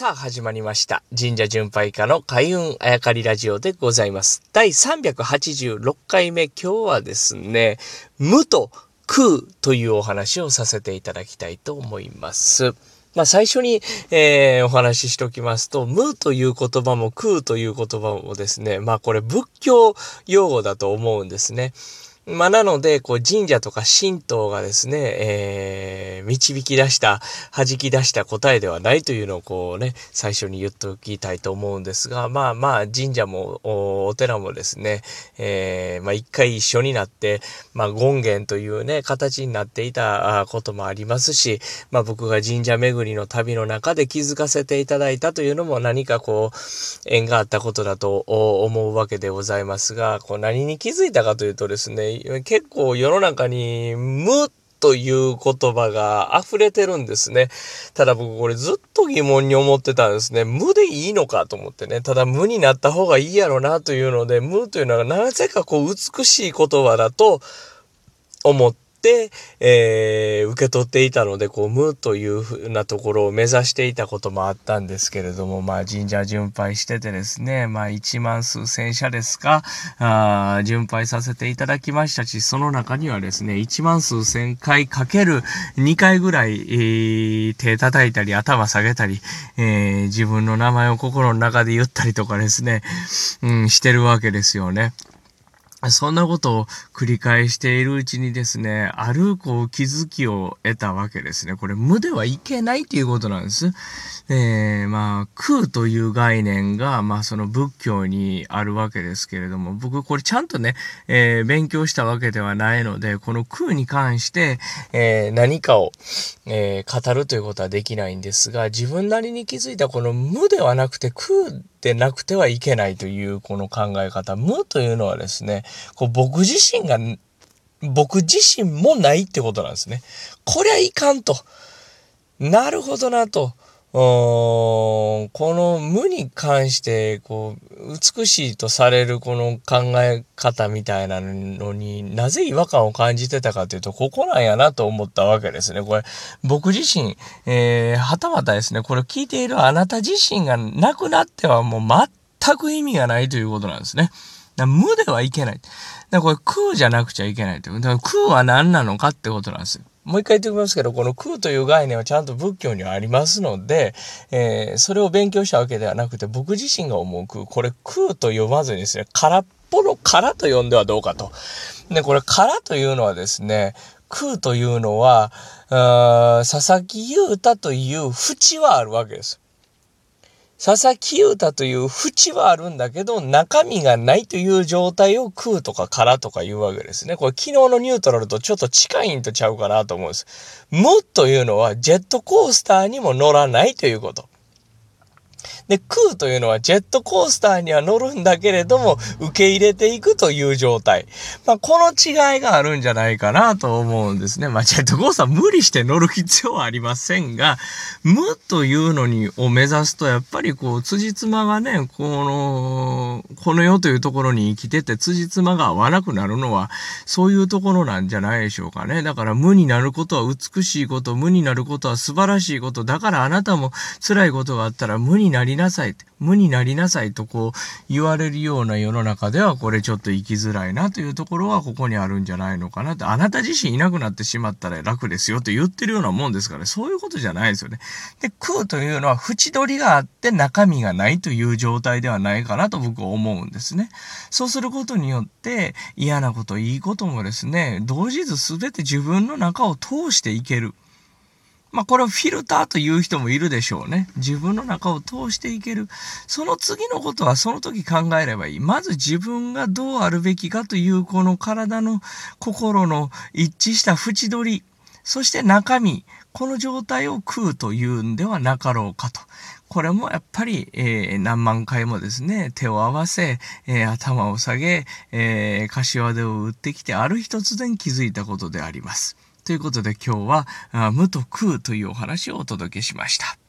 さあ始まりました。神社巡拝家の開運あやかりラジオでございます。第386回目、今日はですね、無と空というお話をさせていただきたいと思います。まあ最初に、えーお話ししておきますと、無という言葉も空という言葉もですね、まあこれ仏教用語だと思うんですね。まあ、なので、こう、神社とか神道がですね、えー、導き出した、弾き出した答えではないというのをこうね、最初に言っておきたいと思うんですが、まあまあ、神社もお寺もですね、えー、まあ一回一緒になって、まあ権現というね、形になっていたこともありますし、まあ僕が神社巡りの旅の中で気づかせていただいたというのも何かこう、縁があったことだと思うわけでございますが、こう何に気づいたかというとですね、結構世の中に無という言葉が溢れてるんですね。ただ僕これずっと疑問に思ってたんですね。無でいいのかと思ってね。ただ無になった方がいいやろなというので、無というのはなぜかこう美しい言葉だと思って、えー受け取っていたので、こう、無というふうなところを目指していたこともあったんですけれども、まあ、神社巡拝しててですね、まあ、1万数千社ですか、あー巡拝させていただきましたし、その中にはですね、1万数千回かける2回ぐらい、えー手叩いたり、頭下げたり、えー自分の名前を心の中で言ったりとかですね、うん、してるわけですよね。そんなことを繰り返しているうちにですね、あるこう気づきを得たわけですね。これ無ではいけないということなんです。えー、まあ、空という概念が、まあその仏教にあるわけですけれども、僕これちゃんとね、えー勉強したわけではないので、この空に関して、えー何かを、え語るということはできないんですが、自分なりに気づいたこの無ではなくて空でなくてはいけないというこの考え方。無というのはですね、こう僕自身が、僕自身もないってことなんですね。こりゃいかんと。なるほどなと。この無に関して、こう、美しいとされるこの考え方みたいなのになぜ違和感を感じてたかというと、ここなんやなと思ったわけですね。これ、僕自身、えー、はたまたですね、これ聞いているあなた自身がなくなってはもう全く意味がないということなんですね。無ではいけない。だからこれ空じゃなくちゃいけないという。だから空は何なのかってことなんですよ。もう一回言っておきますけど、この空という概念はちゃんと仏教にはありますので、えーそれを勉強したわけではなくて、僕自身が思う空、これ空と呼ばずにですね、空っぽの空と呼んではどうかと。で、これ空というのはですね、空というのは、あ佐々木優太という縁はあるわけです。佐々木優太という縁はあるんだけど、中身がないという状態を食うとか空とか言うわけですね。これ昨日のニュートラルとちょっと近いんとちゃうかなと思うんです。無というのはジェットコースターにも乗らないということ。で、空というのはジェットコースターには乗るんだけれども、受け入れていくという状態。まあ、この違いがあるんじゃないかなと思うんですね。まあ、ジェットコースター無理して乗る必要はありませんが、無というのに、を目指すと、やっぱりこう、辻褄がね、この、この世というところに生きてて、辻褄が合わなくなるのは、そういうところなんじゃないでしょうかね。だから、無になることは美しいこと、無になることは素晴らしいこと、だからあなたも辛いことがあったら無になりなさいって。無になりなさいとこう言われるような世の中ではこれちょっと生きづらいなというところはここにあるんじゃないのかなって。あなた自身いなくなってしまったら楽ですよって言ってるようなもんですから、そういうことじゃないですよね。で、空というのは縁取りがあって中身がないという状態ではないかなと僕は思うんですね。そうすることによって嫌なこと、いいこともですね、同時ず全て自分の中を通していける。まあこれをフィルターという人もいるでしょうね。自分の中を通していける。その次のことはその時考えればいい。まず自分がどうあるべきかというこの体の心の一致した縁取り。そして中身。この状態を空というんではなかろうかと。これもやっぱり、えー何万回もですね、手を合わせ、えー頭を下げ、えー柏手を打ってきて、ある日突然気づいたことであります。ということで今日は、無と空というお話をお届けしました。